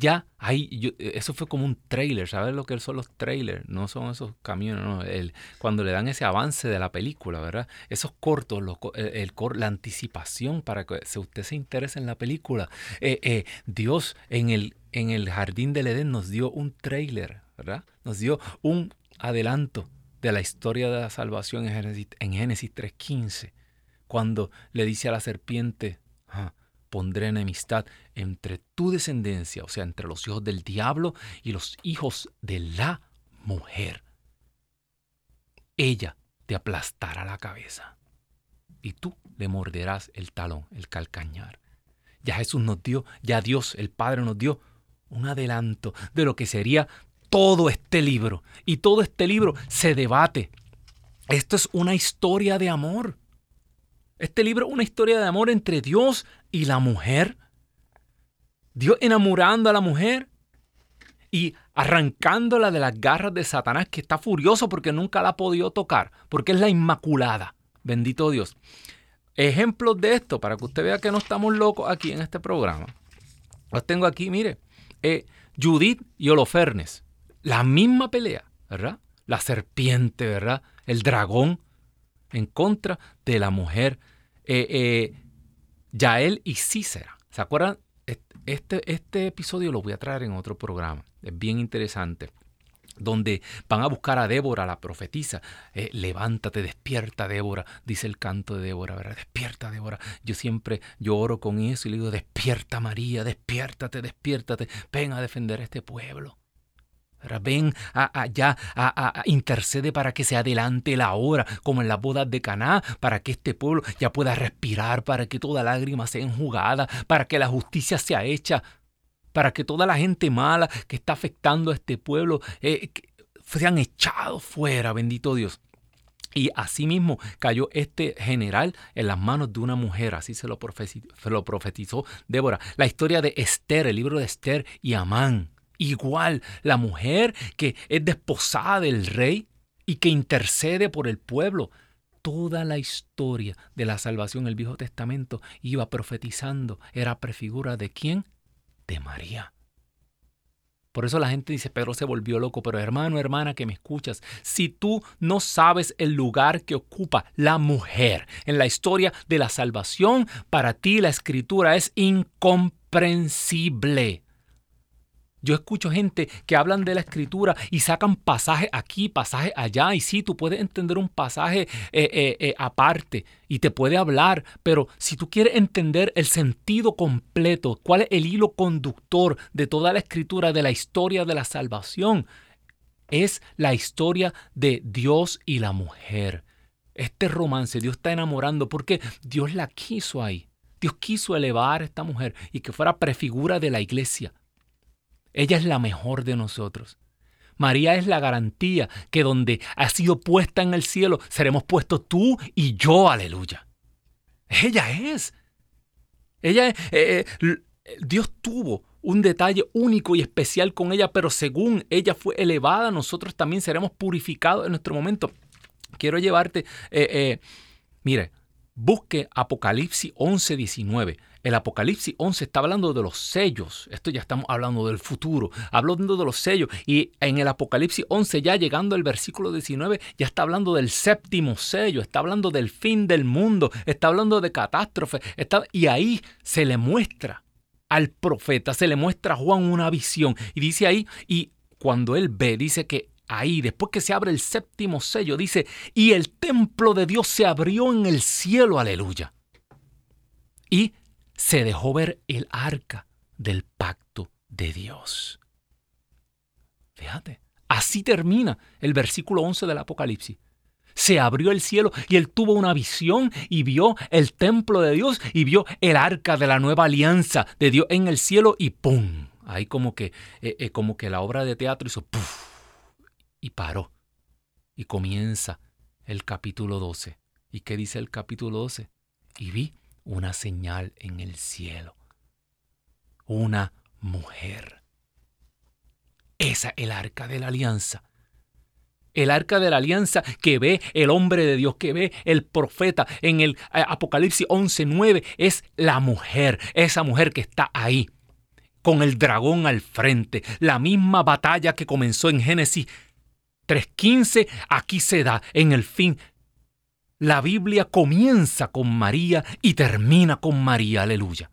ya ahí, eh, eso fue como un trailer, ¿sabes lo que son los trailers? No son esos camiones, no, el, cuando le dan ese avance de la película, ¿verdad? Esos cortos, el, la anticipación para que usted se interese en la película. Eh, eh, Dios en el, en el jardín del Edén nos dio un trailer, ¿verdad? Nos dio un adelanto de la historia de la salvación en Génesis, en Génesis 3.15, cuando le dice a la serpiente, pondré enemistad entre tu descendencia, o sea, entre los hijos del diablo y los hijos de la mujer. Ella te aplastará la cabeza y tú le morderás el talón, el calcañar. Ya Jesús nos dio, ya Dios, el Padre nos dio un adelanto de lo que sería todo este libro. Y todo este libro se debate. Esto es una historia de amor. Este libro es una historia de amor entre Dios y la mujer. Dios enamorando a la mujer y arrancándola de las garras de Satanás que está furioso porque nunca la ha podido tocar, porque es la Inmaculada. Bendito Dios. Ejemplos de esto, para que usted vea que no estamos locos aquí en este programa. Los tengo aquí, mire. Eh, Judith y Holofernes. La misma pelea, ¿verdad? La serpiente, ¿verdad? El dragón en contra de la mujer eh, eh, Yael y Cícera. ¿Se acuerdan? Este, este episodio lo voy a traer en otro programa. Es bien interesante donde van a buscar a Débora, la profetisa. Eh, levántate, despierta, Débora, dice el canto de Débora, ¿verdad? Despierta, Débora. Yo siempre lloro con eso y le digo, despierta, María, despiértate, despiértate, ven a defender a este pueblo. Ven allá, a, intercede para que se adelante la hora, como en las bodas de Caná, para que este pueblo ya pueda respirar, para que toda lágrima sea enjugada, para que la justicia sea hecha, para que toda la gente mala que está afectando a este pueblo eh, sean echados fuera, bendito Dios. Y asimismo cayó este general en las manos de una mujer, así se lo, profetizó, se lo profetizó Débora. La historia de Esther, el libro de Esther y Amán. Igual la mujer que es desposada del rey y que intercede por el pueblo. Toda la historia de la salvación el Viejo Testamento iba profetizando. Era prefigura de quién? De María. Por eso la gente dice, Pedro se volvió loco, pero hermano, hermana que me escuchas, si tú no sabes el lugar que ocupa la mujer en la historia de la salvación, para ti la escritura es incomprensible. Yo escucho gente que hablan de la escritura y sacan pasajes aquí, pasajes allá. Y sí, tú puedes entender un pasaje eh, eh, eh, aparte y te puede hablar, pero si tú quieres entender el sentido completo, cuál es el hilo conductor de toda la escritura, de la historia de la salvación, es la historia de Dios y la mujer. Este romance, Dios está enamorando porque Dios la quiso ahí. Dios quiso elevar a esta mujer y que fuera prefigura de la iglesia. Ella es la mejor de nosotros. María es la garantía que donde ha sido puesta en el cielo seremos puestos tú y yo, aleluya. Ella es. Ella es. Eh, eh, Dios tuvo un detalle único y especial con ella, pero según ella fue elevada, nosotros también seremos purificados en nuestro momento. Quiero llevarte, eh, mire, Busque Apocalipsis 11, 19. El Apocalipsis 11 está hablando de los sellos. Esto ya estamos hablando del futuro. Hablando de los sellos. Y en el Apocalipsis 11, ya llegando al versículo 19, ya está hablando del séptimo sello. Está hablando del fin del mundo. Está hablando de catástrofe. Está, y ahí se le muestra al profeta, se le muestra a Juan una visión. Y dice ahí, y cuando él ve, dice que ahí, después que se abre el séptimo sello, dice, y el templo de Dios se abrió en el cielo, aleluya. Y se dejó ver el arca del pacto de Dios. Fíjate, así termina el versículo 11 del Apocalipsis. Se abrió el cielo y él tuvo una visión y vio el templo de Dios y vio el arca de la nueva alianza de Dios en el cielo y ¡pum! Ahí como que, eh, eh, como que la obra de teatro hizo ¡puf! y paró. Y comienza el capítulo 12. ¿Y qué dice el capítulo 12? Y vi una señal en el cielo. Una mujer. Esa es el arca de la alianza. El arca de la alianza que ve el hombre de Dios, que ve el profeta en el eh, Apocalipsis 11:9 es la mujer, esa mujer que está ahí con el dragón al frente, la misma batalla que comenzó en Génesis 3.15, aquí se da en el fin la Biblia comienza con María y termina con María, aleluya.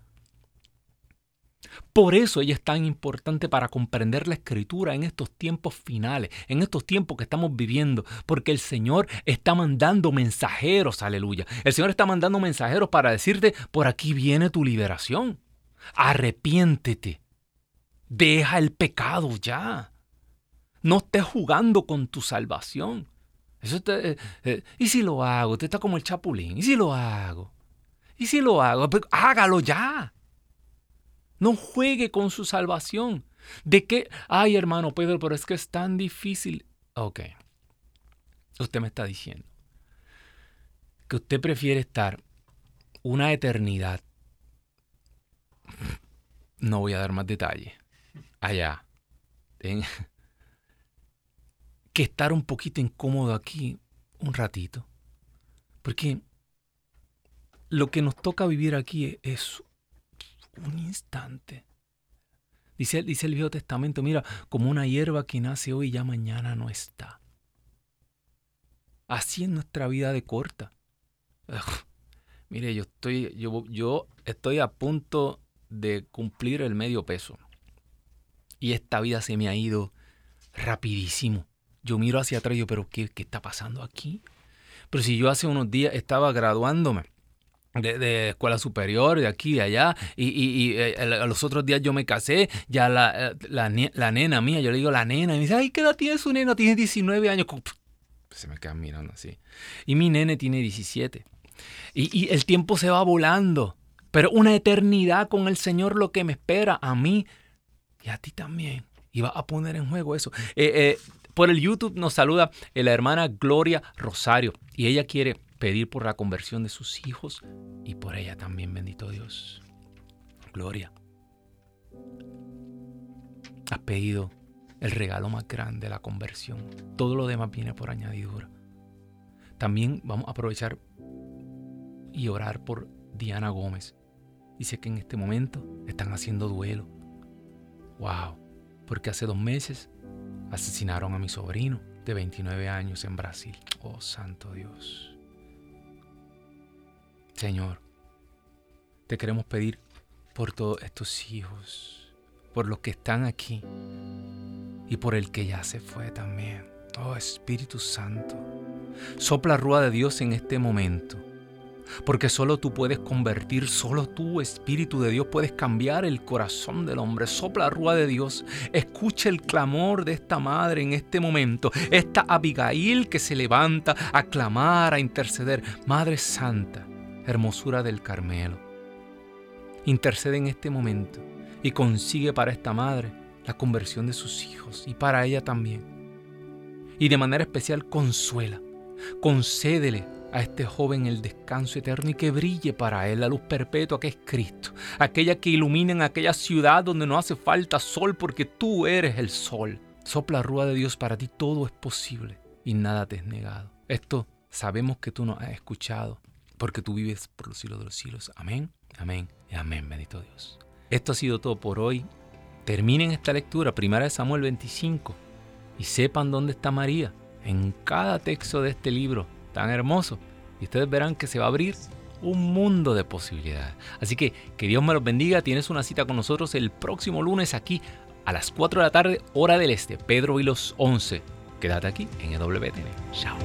Por eso ella es tan importante para comprender la escritura en estos tiempos finales, en estos tiempos que estamos viviendo, porque el Señor está mandando mensajeros, aleluya. El Señor está mandando mensajeros para decirte, por aquí viene tu liberación. Arrepiéntete. Deja el pecado ya. No estés jugando con tu salvación. Eso eh, eh, ¿Y si lo hago? Usted está como el chapulín. ¿Y si lo hago? ¿Y si lo hago? Pues, hágalo ya. No juegue con su salvación. ¿De qué? Ay, hermano Pedro, pero es que es tan difícil. Ok. Usted me está diciendo que usted prefiere estar una eternidad. No voy a dar más detalles. Allá. Que estar un poquito incómodo aquí un ratito. Porque lo que nos toca vivir aquí es un instante. Dice, dice el Viejo Testamento, mira, como una hierba que nace hoy y ya mañana no está. Así es nuestra vida de corta. mire, yo estoy, yo, yo estoy a punto de cumplir el medio peso. Y esta vida se me ha ido rapidísimo yo miro hacia atrás y yo, pero ¿qué, está pasando aquí? Pero si yo hace unos días estaba graduándome de, escuela superior, de aquí, de allá, y, eh, a los otros días yo me casé, ya la, eh, la, nena mía, yo le digo la nena, y me dice, ay, ¿qué edad tiene su nena? Tiene 19 años. Se me quedan mirando así. Y mi nene tiene 17. Y, y el tiempo se va volando, pero una eternidad con el Señor lo que me espera a mí y a ti también. Y va a poner en juego eso. Eh, eh por el YouTube nos saluda la hermana Gloria Rosario y ella quiere pedir por la conversión de sus hijos y por ella también, bendito Dios. Gloria. Has pedido el regalo más grande, la conversión. Todo lo demás viene por añadidura. También vamos a aprovechar y orar por Diana Gómez. Dice que en este momento están haciendo duelo. Wow, porque hace dos meses Asesinaron a mi sobrino de 29 años en Brasil. Oh, santo Dios. Señor, te queremos pedir por todos estos hijos, por los que están aquí y por el que ya se fue también. Oh Espíritu Santo, sopla rúa de Dios en este momento porque solo tú puedes convertir, solo tú, Espíritu de Dios, puedes cambiar el corazón del hombre. Sopla rúa de Dios, escucha el clamor de esta madre en este momento, esta Abigail que se levanta a clamar, a interceder. Madre Santa, hermosura del Carmelo, intercede en este momento y consigue para esta madre la conversión de sus hijos y para ella también. Y de manera especial consuela, concédele a este joven el descanso eterno y que brille para él la luz perpetua que es Cristo, aquella que ilumina en aquella ciudad donde no hace falta sol porque tú eres el sol. Sopla rúa de Dios para ti, todo es posible y nada te es negado. Esto sabemos que tú nos has escuchado porque tú vives por los siglos de los siglos. Amén, amén y amén, bendito Dios. Esto ha sido todo por hoy. Terminen esta lectura, primera de Samuel 25, y sepan dónde está María en cada texto de este libro tan hermoso. Y ustedes verán que se va a abrir un mundo de posibilidades. Así que que Dios me los bendiga. Tienes una cita con nosotros el próximo lunes aquí a las 4 de la tarde, hora del este. Pedro y los 11. Quédate aquí en EWTN. Chao.